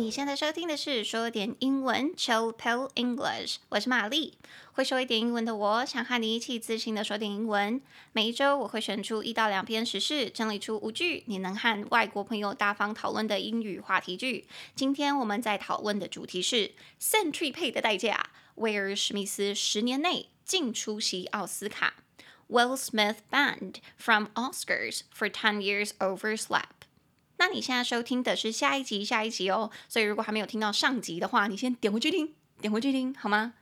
你现在收听的是说点英文，Chill Pill English。我是玛丽，会说一点英文的我，想和你一起自信的说点英文。每一周我会选出一到两篇时事，整理出五句你能和外国朋友大方讨论的英语话题句。今天我们在讨论的主题是 Century Pay 的代价。威尔史密斯十年内禁出席奥斯卡。Will Smith banned from Oscars for ten years over slap。那你现在收听的是下一集，下一集哦。所以如果还没有听到上集的话，你先点回去听，点回去听好吗？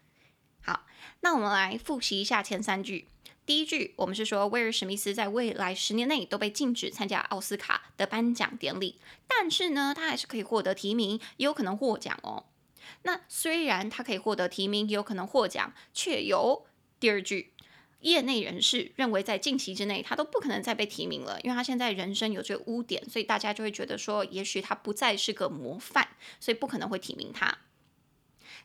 好，那我们来复习一下前三句。第一句，我们是说威尔史密斯在未来十年内都被禁止参加奥斯卡的颁奖典礼，但是呢，他还是可以获得提名，也有可能获奖哦。那虽然他可以获得提名，也有可能获奖，却有第二句。业内人士认为，在近期之内，他都不可能再被提名了，因为他现在人生有这个污点，所以大家就会觉得说，也许他不再是个模范，所以不可能会提名他。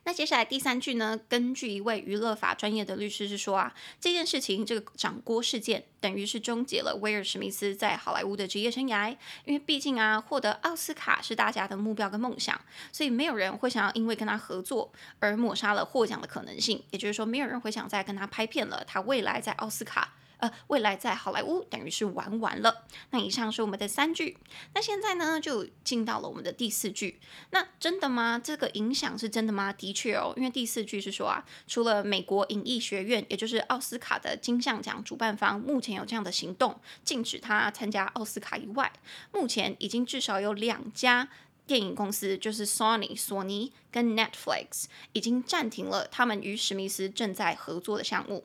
那接下来第三句呢？根据一位娱乐法专业的律师是说啊，这件事情这个掌掴事件等于是终结了威尔史密斯在好莱坞的职业生涯，因为毕竟啊，获得奥斯卡是大家的目标跟梦想，所以没有人会想要因为跟他合作而抹杀了获奖的可能性。也就是说，没有人会想再跟他拍片了，他未来在奥斯卡。呃，未来在好莱坞等于是玩完了。那以上是我们的三句，那现在呢就进到了我们的第四句。那真的吗？这个影响是真的吗？的确哦，因为第四句是说啊，除了美国影艺学院，也就是奥斯卡的金像奖主办方目前有这样的行动，禁止他参加奥斯卡以外，目前已经至少有两家电影公司，就是 Sony 索尼跟 Netflix，已经暂停了他们与史密斯正在合作的项目。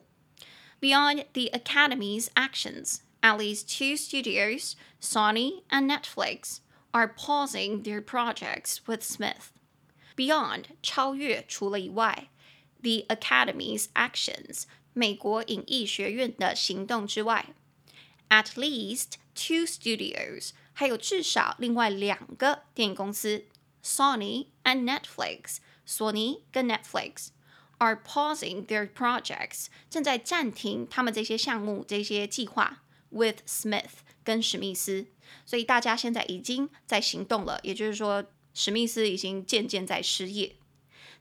Beyond the Academy's actions, at least two studios, Sony and Netflix, are pausing their projects with Smith. Beyond 超越除了以外，the Academy's actions 美国影艺学院的行动之外，at least two studios 还有至少另外两个电影公司，Sony and Netflix 索尼跟 Netflix。 Are pausing their projects，正在暂停他们这些项目、这些计划。With Smith 跟史密斯，所以大家现在已经在行动了，也就是说，史密斯已经渐渐在失业。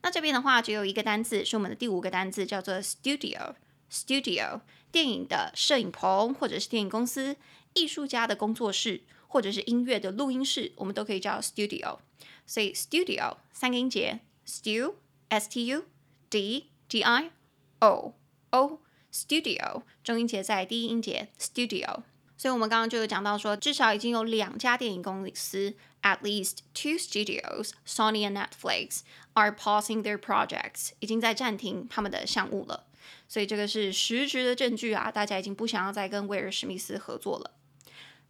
那这边的话，只有一个单字是我们的第五个单字，叫做 studio。Studio 电影的摄影棚，或者是电影公司、艺术家的工作室，或者是音乐的录音室，我们都可以叫 studio。所以 studio 三个音节，stu，s-t-u。D D I O O Studio 中音节在第一音节 Studio，所以我们刚刚就有讲到说，至少已经有两家电影公司，at least two studios, Sony and Netflix are pausing their projects，已经在暂停他们的项目了。所以这个是实质的证据啊，大家已经不想要再跟威尔史密斯合作了。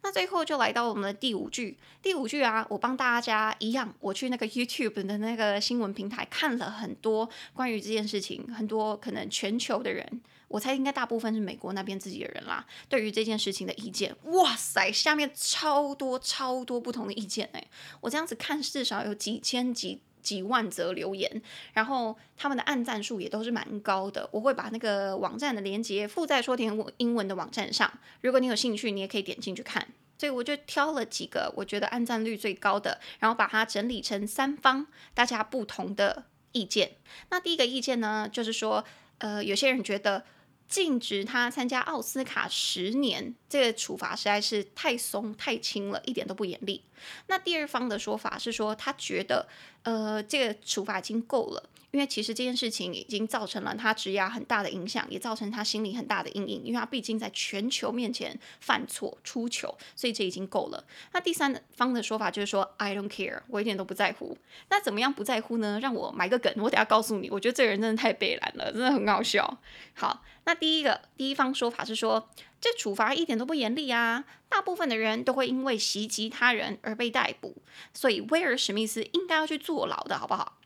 那最后就来到我们的第五句，第五句啊，我帮大家一样，我去那个 YouTube 的那个新闻平台看了很多关于这件事情，很多可能全球的人，我猜应该大部分是美国那边自己的人啦，对于这件事情的意见，哇塞，下面超多超多不同的意见哎，我这样子看至少有几千几。几万则留言，然后他们的按赞数也都是蛮高的。我会把那个网站的链接附在说点英文的网站上，如果你有兴趣，你也可以点进去看。所以我就挑了几个我觉得按赞率最高的，然后把它整理成三方大家不同的意见。那第一个意见呢，就是说，呃，有些人觉得。禁止他参加奥斯卡十年，这个处罚实在是太松太轻了，一点都不严厉。那第二方的说法是说，他觉得，呃，这个处罚已经够了。因为其实这件事情已经造成了他职涯很大的影响，也造成他心里很大的阴影。因为他毕竟在全球面前犯错出糗，所以这已经够了。那第三方的说法就是说，I don't care，我一点都不在乎。那怎么样不在乎呢？让我埋个梗，我等下告诉你。我觉得这个人真的太北烂了，真的很好笑。好，那第一个第一方说法是说，这处罚一点都不严厉啊，大部分的人都会因为袭击他人而被逮捕，所以威尔史密斯应该要去坐牢的，好不好？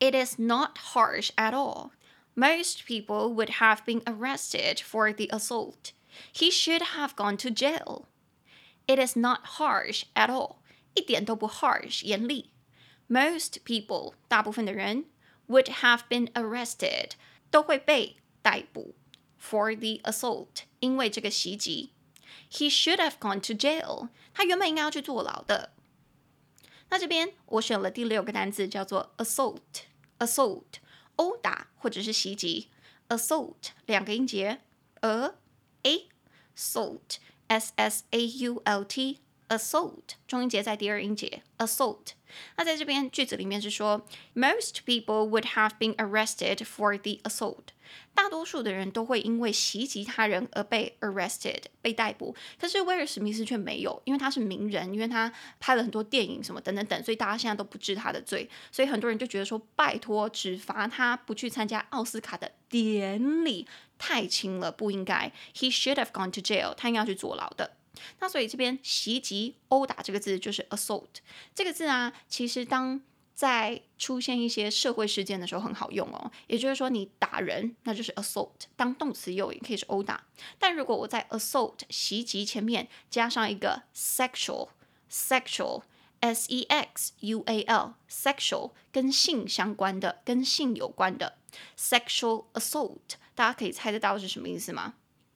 It is not harsh at all. Most people would have been arrested for the assault. He should have gone to jail. It is not harsh at all. 一点都不 harsh 严厉。Most people 大部分的人 would have been arrested 都会被逮捕 for the assault 因为这个袭击。He should have gone to jail. 他原本应该要去坐牢的。 那这边我选了第六个单字，叫做 assault，assault，殴打或者是袭击。assault 两个音节，a a salt，s s a u l t，assault 重音节在第二音节，assault。那在这边句子里面是说，most people would have been arrested for the assault。 大多数的人都会因为袭击他人而被 arrested 被逮捕，可是威尔史密斯却没有，因为他是名人，因为他拍了很多电影什么等等等，所以大家现在都不治他的罪，所以很多人就觉得说，拜托，只罚他不去参加奥斯卡的典礼太轻了，不应该。He should have gone to jail，他应该要去坐牢的。那所以这边袭击、殴打这个字就是 assault 这个字啊，其实当在出现一些社会事件的时候很好用哦。也就是说，你打人那就是 assault，当动词用也可以是殴打。但如果我在 assault 袭击前面加上一个 sexual，sexual，s e x u a l，sexual 跟性相关的、跟性有关的 sexual assault，大家可以猜得到是什么意思吗？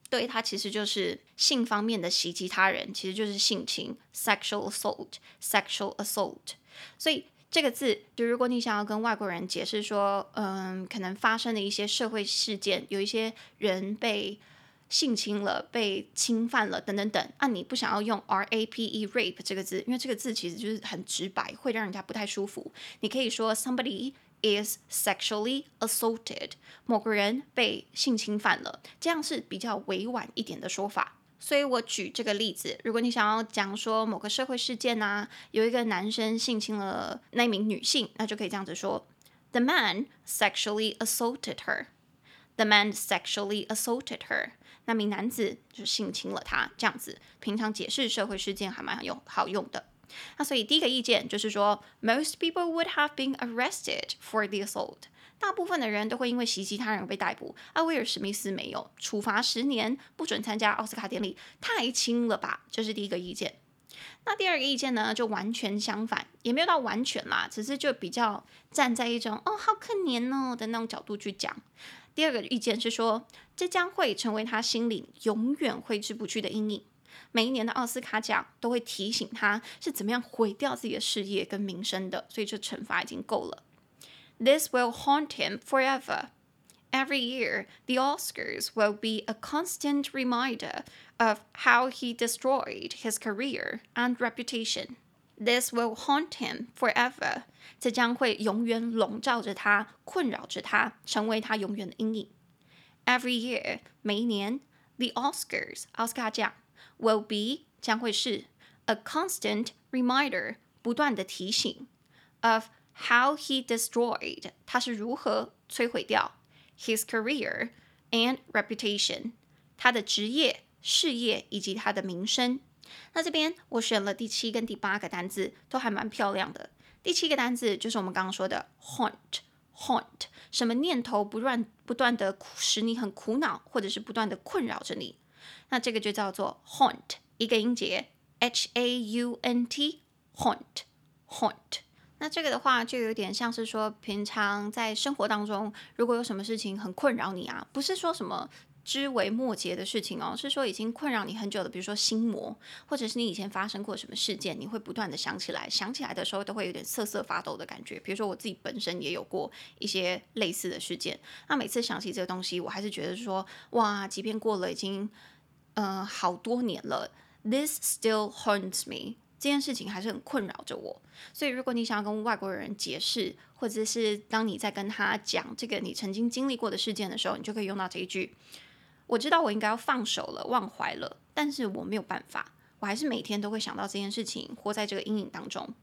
对，它其实就是性方面的袭击他人，其实就是性侵 （sexual assault），sexual assault。所以这个字，就如果你想要跟外国人解释说，嗯，可能发生的一些社会事件，有一些人被性侵了、被侵犯了等等等，啊，你不想要用 R A P E rape 这个字，因为这个字其实就是很直白，会让人家不太舒服。你可以说 somebody。is sexually assaulted，某个人被性侵犯了，这样是比较委婉一点的说法。所以我举这个例子，如果你想要讲说某个社会事件啊，有一个男生性侵了那名女性，那就可以这样子说：The man sexually assaulted her. The man sexually assaulted her. 那名男子就性侵了她，这样子。平常解释社会事件还蛮有好用的。那所以第一个意见就是说，most people would have been arrested for the assault。大部分的人都会因为袭击他人被逮捕。而威尔史密斯没有，处罚十年，不准参加奥斯卡典礼，太轻了吧？这是第一个意见。那第二个意见呢，就完全相反，也没有到完全啦，只是就比较站在一种哦，好可怜哦的那种角度去讲。第二个意见是说，这将会成为他心里永远挥之不去的阴影。每一年的奥斯卡奖都会提醒他是怎么样毁掉自己的事业跟名声的，所以这惩罚已经够了。This will haunt him forever. Every year, the Oscars will be a constant reminder of how he destroyed his career and reputation. This will haunt him forever. 这将会永远笼罩着他，困扰着他，成为他永远的阴影。Every year，每一年，the Oscars，奥斯卡奖。Will be 将会是 a constant reminder 不断的提醒 of how he destroyed 他是如何摧毁掉 his career and reputation 他的职业事业以及他的名声。那这边我选了第七跟第八个单字，都还蛮漂亮的。第七个单字就是我们刚刚说的 haunt haunt 什么念头不断不断的使你很苦恼，或者是不断的困扰着你。那这个就叫做 haunt，一个音节 h a u n t，haunt haunt。那这个的话就有点像是说，平常在生活当中，如果有什么事情很困扰你啊，不是说什么枝微末节的事情哦，是说已经困扰你很久的，比如说心魔，或者是你以前发生过什么事件，你会不断的想起来，想起来的时候都会有点瑟瑟发抖的感觉。比如说我自己本身也有过一些类似的事件，那每次想起这个东西，我还是觉得说，哇，即便过了已经。嗯、呃，好多年了，This still haunts me。这件事情还是很困扰着我。所以，如果你想要跟外国人解释，或者是当你在跟他讲这个你曾经经历过的事件的时候，你就可以用到这一句：我知道我应该要放手了，忘怀了，但是我没有办法，我还是每天都会想到这件事情，活在这个阴影当中。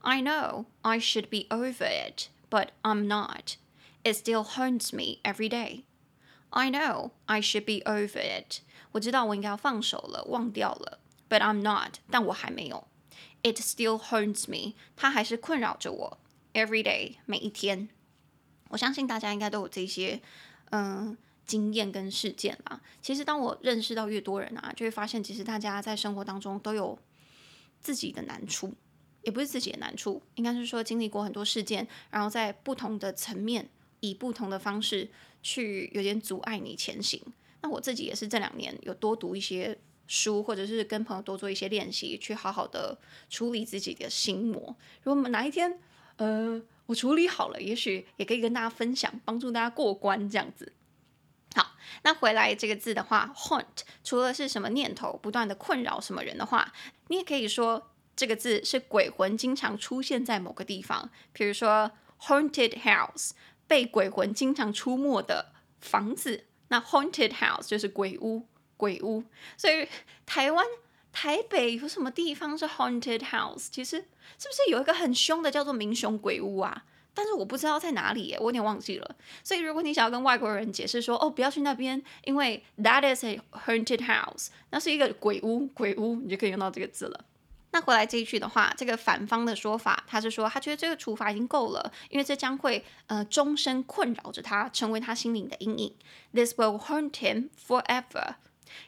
I know I should be over it, but I'm not. It still haunts me every day. I know I should be over it. 我知道我应该要放手了，忘掉了，but I'm not，但我还没有。It still haunts me，它还是困扰着我，every day，每一天。我相信大家应该都有这些，嗯，经验跟事件啦。其实当我认识到越多人啊，就会发现，其实大家在生活当中都有自己的难处，也不是自己的难处，应该是说经历过很多事件，然后在不同的层面，以不同的方式去有点阻碍你前行。那我自己也是这两年有多读一些书，或者是跟朋友多做一些练习，去好好的处理自己的心魔。如果哪一天，呃，我处理好了，也许也可以跟大家分享，帮助大家过关这样子。好，那回来这个字的话，haunt 除了是什么念头不断的困扰什么人的话，你也可以说这个字是鬼魂经常出现在某个地方，比如说 haunted house，被鬼魂经常出没的房子。那 haunted house 就是鬼屋，鬼屋。所以台湾台北有什么地方是 haunted house？其实是不是有一个很凶的叫做明雄鬼屋啊？但是我不知道在哪里耶，我有点忘记了。所以如果你想要跟外国人解释说，哦，不要去那边，因为 that is a haunted house，那是一个鬼屋，鬼屋，你就可以用到这个字了。那回来这一句的话，这个反方的说法，他是说他觉得这个处罚已经够了，因为这将会呃终身困扰着他，成为他心灵的阴影。This will haunt him forever。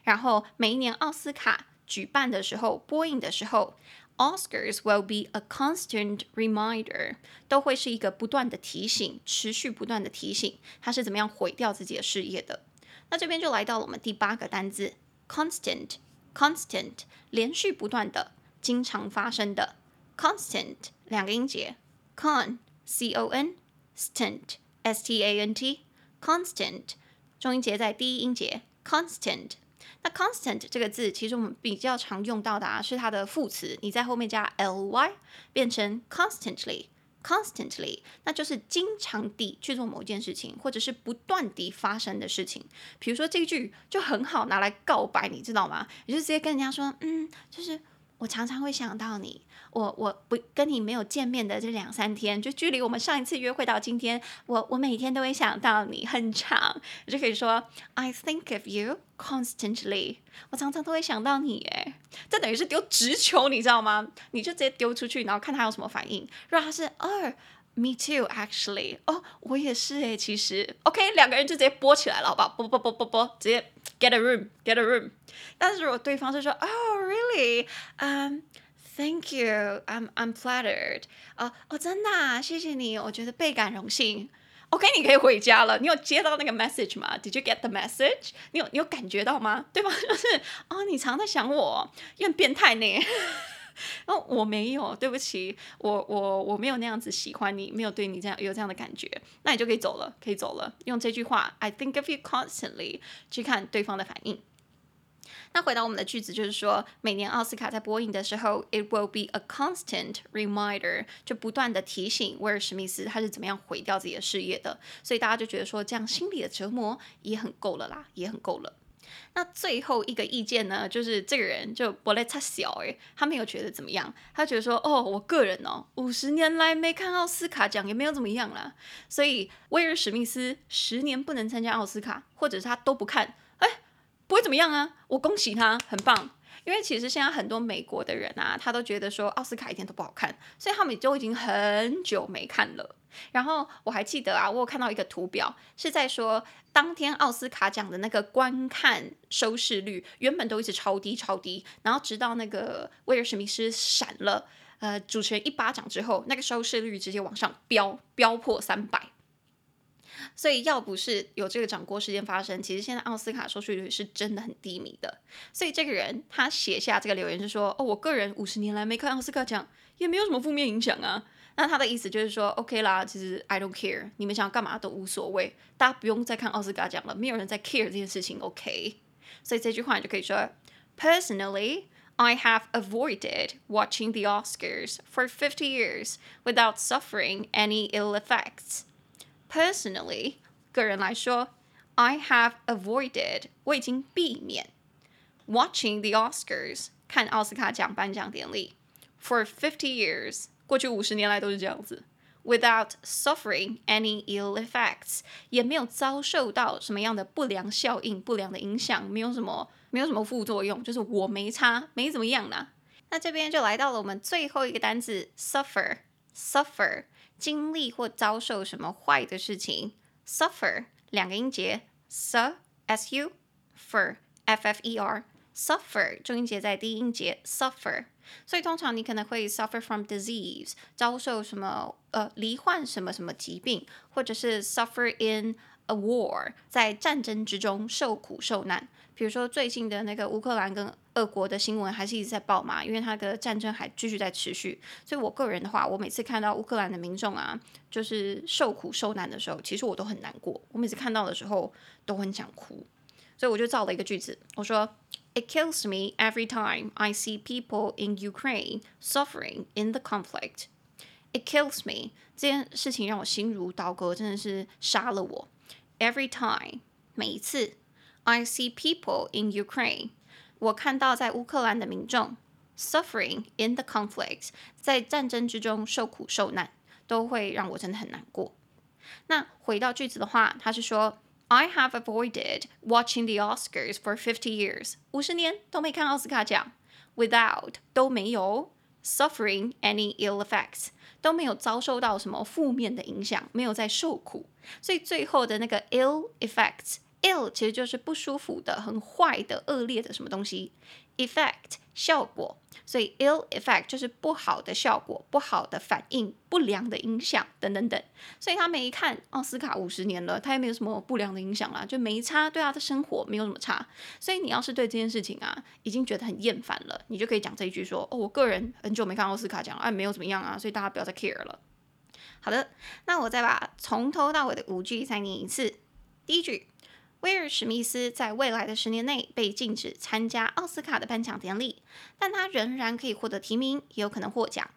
然后每一年奥斯卡举办的时候，播映的时候，Oscars will be a constant reminder，都会是一个不断的提醒，持续不断的提醒他是怎么样毁掉自己的事业的。那这边就来到了我们第八个单字，constant，constant，连续不断的。经常发生的 constant 两个音节 con c o n stant s t a n t constant 重音节在第一音节 constant 那 constant 这个字其实我们比较常用到的啊是它的副词，你在后面加 l y 变成 constantly constantly 那就是经常地去做某一件事情，或者是不断地发生的事情。比如说这一句就很好拿来告白，你知道吗？你就直接跟人家说，嗯，就是。我常常会想到你，我我不跟你没有见面的这两三天，就距离我们上一次约会到今天，我我每天都会想到你，很长，你就可以说 I think of you constantly。我常常都会想到你，诶，这等于是丢直球，你知道吗？你就直接丢出去，然后看他有什么反应。如果他是二，me too actually，哦，我也是诶，其实 OK，两个人就直接播起来了，好不好？播播播播播，直接。Get a room, get a room。但是如果对方是说，Oh, really? Um, thank you. I'm I'm flattered. 哦哦，真的，谢谢你，我觉得倍感荣幸。OK，你可以回家了。你有接到那个 message 吗？Did you get the message？你有你有感觉到吗？对吧？就是哦，你常在想我，有点变态呢。哦，我没有，对不起，我我我没有那样子喜欢你，没有对你这样有这样的感觉，那你就可以走了，可以走了。用这句话，I think of you constantly，去看对方的反应。那回到我们的句子，就是说，每年奥斯卡在播映的时候，it will be a constant reminder，就不断的提醒威尔史密斯他是怎么样毁掉自己的事业的，所以大家就觉得说，这样心理的折磨也很够了啦，也很够了。那最后一个意见呢，就是这个人就不来差小诶，他没有觉得怎么样，他觉得说，哦，我个人哦，五十年来没看奥斯卡奖，也没有怎么样啦。所以威尔史密斯十年不能参加奥斯卡，或者是他都不看，哎，不会怎么样啊，我恭喜他，很棒。因为其实现在很多美国的人啊，他都觉得说奥斯卡一点都不好看，所以他们就已经很久没看了。然后我还记得啊，我有看到一个图表，是在说当天奥斯卡奖的那个观看收视率原本都一直超低超低，然后直到那个威尔史密斯闪了呃主持人一巴掌之后，那个收视率直接往上飙，飙破三百。所以要不是有这个掌掴事件发生，其实现在奥斯卡收视率是真的很低迷的。所以这个人他写下这个留言是说：“哦，我个人五十年来没看奥斯卡奖，也没有什么负面影响啊。”那他的意思就是说：“OK 啦，其实 I don't care，你们想要干嘛都无所谓，大家不用再看奥斯卡奖了，没有人在 care 这件事情。”OK，所以这句话你就可以说：“Personally, I have avoided watching the Oscars for fifty years without suffering any ill effects.” Personally，个人来说，I have avoided，我已经避免 watching the Oscars，看奥斯卡奖颁奖典礼，for fifty years，过去五十年来都是这样子，without suffering any ill effects，也没有遭受到什么样的不良效应、不良的影响，没有什么，没有什么副作用，就是我没差，没怎么样呢。那这边就来到了我们最后一个单词，suffer，suffer。经历或遭受什么坏的事情，suffer 两个音节，s s u fer f f e r suffer 重音节在低音节 suffer，所以通常你可能会 suffer from disease 遭受什么呃罹患什么什么疾病，或者是 suffer in a war，在战争之中受苦受难。比如说最近的那个乌克兰跟俄国的新闻还是一直在报嘛，因为它的战争还继续在持续。所以我个人的话，我每次看到乌克兰的民众啊，就是受苦受难的时候，其实我都很难过。我每次看到的时候都很想哭，所以我就造了一个句子，我说：It kills me every time I see people in Ukraine suffering in the conflict. It kills me，这件事情让我心如刀割，真的是杀了我。Every time，每一次。I see people in Ukraine，我看到在乌克兰的民众 suffering in the conflict，在战争之中受苦受难，都会让我真的很难过。那回到句子的话，他是说 I have avoided watching the Oscars for fifty years，五十年都没看奥斯卡奖，without 都没有 suffering any ill effects，都没有遭受到什么负面的影响，没有在受苦。所以最后的那个 ill effects。ill 其实就是不舒服的、很坏的、恶劣的什么东西，effect 效果，所以 ill effect 就是不好的效果、不好的反应、不良的影响等等等。所以他们一看奥斯卡五十年了，他也没有什么不良的影响啦，就没差，对他的生活没有什么差。所以你要是对这件事情啊已经觉得很厌烦了，你就可以讲这一句说：哦，我个人很久没看奥斯卡奖，哎，没有怎么样啊，所以大家不要再 care 了。好的，那我再把从头到尾的五句再念一次。第一句。威尔史密斯在未来的十年内被禁止参加奥斯卡的颁奖典礼，但他仍然可以获得提名，也有可能获奖。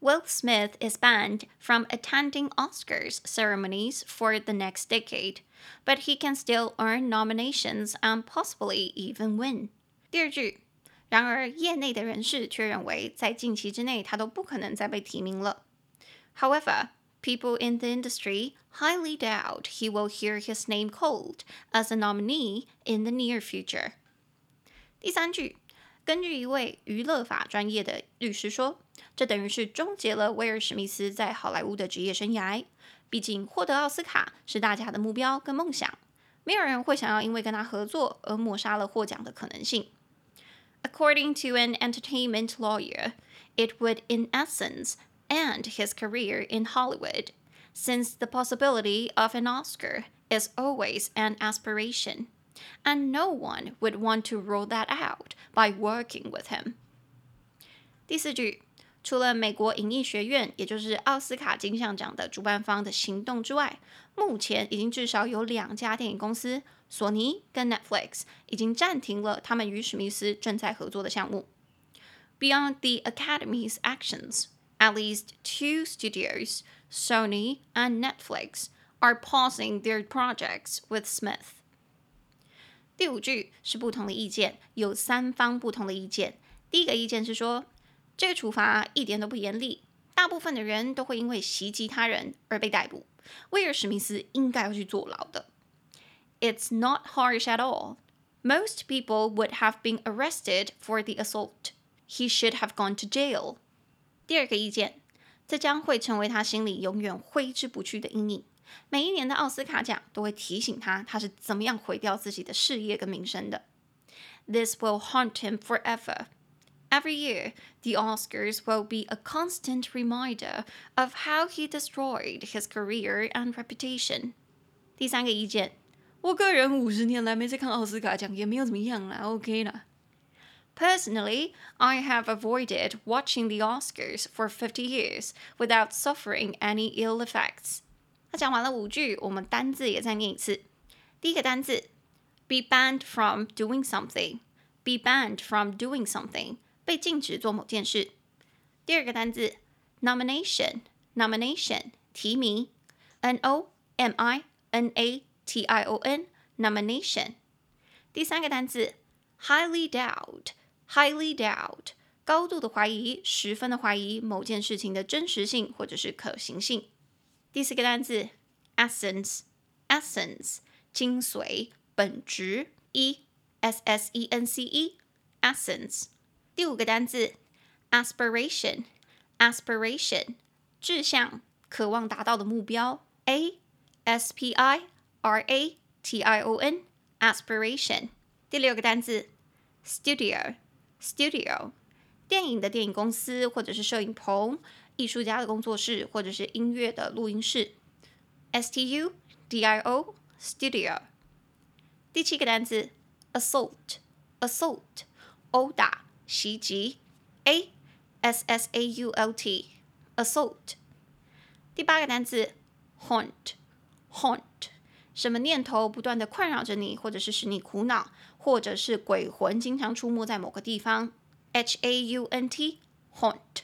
Will Smith is banned from attending Oscars ceremonies for the next decade, but he can still earn nominations and possibly even win. 第二句，然而业内的人士却认为，在近期之内他都不可能再被提名了。However, People in the industry highly doubt he will hear his name called as a nominee in the near future. 第三句，根据一位娱乐法专业的律师说，这等于是终结了威尔史密斯在好莱坞的职业生涯。毕竟获得奥斯卡是大家的目标跟梦想，没有人会想要因为跟他合作而抹杀了获奖的可能性。According to an entertainment lawyer, it would in essence and his career in Hollywood, since the possibility of an Oscar is always an aspiration, and no one would want to rule that out by working with him. 第四句，除了美国影艺学院，也就是奥斯卡金像奖的主办方的行动之外，目前已经至少有两家电影公司，索尼跟 Netflix 已经暂停了他们与史密斯正在合作的项目。Beyond the Academy's actions. At least two studios, Sony and Netflix, are pausing their projects with Smith. 第五句是不同的意见，有三方不同的意见。第一个意见是说，这个处罚一点都不严厉，大部分的人都会因为袭击他人而被逮捕。威尔史密斯应该要去坐牢的。It's not harsh at all. Most people would have been arrested for the assault. He should have gone to jail. 第二个意见，这将会成为他心里永远挥之不去的阴影。每一年的奥斯卡奖都会提醒他，他是怎么样毁掉自己的事业跟名声的。This will haunt him forever. Every year, the Oscars will be a constant reminder of how he destroyed his career and reputation. 第三个意见，我个人五十年来没再看奥斯卡奖，也没有怎么样啦，OK 啦。Personally, I have avoided watching the Oscars for fifty years without suffering any ill effects. 那讲完了五句，我们单字也再念一次。第一个单字，be banned from doing something. Be banned from doing something. 被禁止做某件事。第二个单字，nomination. Nomination. 提名。N O M I N A T I O N. Nomination. 第三个单字，highly doubt. Highly doubt，高度的怀疑，十分的怀疑某件事情的真实性或者是可行性。第四个单词，essence，essence，精髓、本质，e s s e n c e，essence。第五个单词，aspiration，aspiration，志向，渴望达到的目标，a s p i r a t i o n，aspiration。第六个单词，studio。Studio，电影的电影公司，或者是摄影棚，艺术家的工作室，或者是音乐的录音室。S T U D I O studio。第七个单词，assault，assault，殴打、袭击，a s s a u l t，assault。第八个单词，haunt，haunt，什么念头不断地困扰着你，或者是使你苦恼，或者是鬼魂经常出没在某个地方，h a u n t，haunt。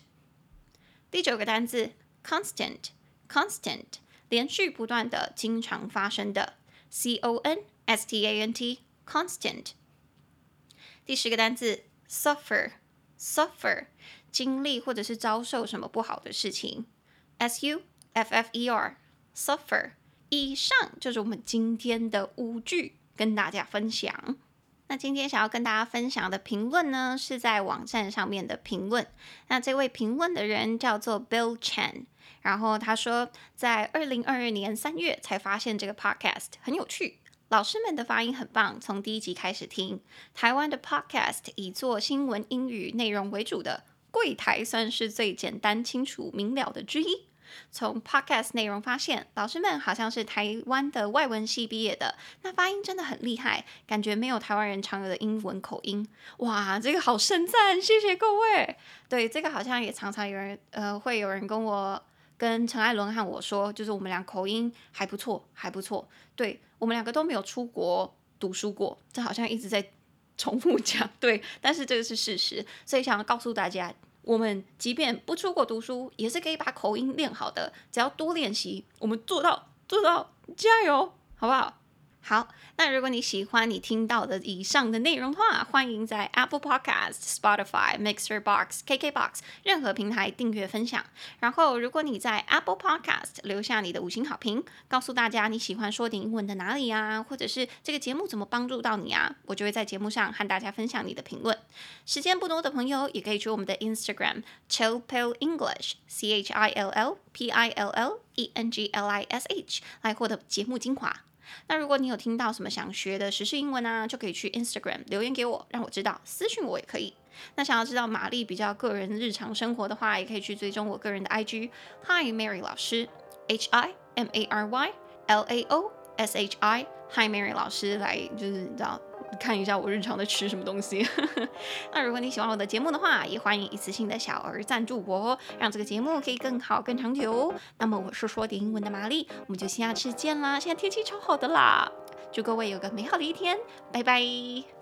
第九个单词，constant，constant，连续不断的、经常发生的，c o n。S T A N T constant。第十个单词 suffer suffer 经历或者是遭受什么不好的事情，S U F F E R suffer。以上就是我们今天的五句跟大家分享。那今天想要跟大家分享的评论呢，是在网站上面的评论。那这位评论的人叫做 Bill Chen，然后他说在二零二二年三月才发现这个 podcast 很有趣。老师们的发音很棒，从第一集开始听。台湾的 Podcast 以做新闻英语内容为主的柜台算是最简单、清楚、明了的之一。从 Podcast 内容发现，老师们好像是台湾的外文系毕业的，那发音真的很厉害，感觉没有台湾人常有的英文口音。哇，这个好盛赞，谢谢各位。对，这个好像也常常有人呃，会有人跟我。跟陈艾伦和我说，就是我们俩口音还不错，还不错。对，我们两个都没有出国读书过，这好像一直在重复讲。对，但是这个是事实，所以想要告诉大家，我们即便不出国读书，也是可以把口音练好的。只要多练习，我们做到，做到，加油，好不好？好，那如果你喜欢你听到的以上的内容的话，欢迎在 Apple Podcast、Spotify、Mixer Box、KKBox 任何平台订阅分享。然后，如果你在 Apple Podcast 留下你的五星好评，告诉大家你喜欢说点英文的哪里、啊，或者是这个节目怎么帮助到你啊，我就会在节目上和大家分享你的评论。时间不多的朋友，也可以去我们的 Instagram Chill Pill English C H I L L P I L L E N G L I S H 来获得节目精华。那如果你有听到什么想学的时事英文啊，就可以去 Instagram 留言给我，让我知道，私讯我也可以。那想要知道玛丽比较个人日常生活的话，也可以去追踪我个人的 IG Hi Mary 老师 H I M A R Y L A O S H I Hi Mary 老师来就是你知道。看一下我日常在吃什么东西。那如果你喜欢我的节目的话，也欢迎一次性的小额赞助我，让这个节目可以更好、更长久。那么我是说点英文的玛丽，我们就下次见啦！现在天气超好的啦，祝各位有个美好的一天，拜拜。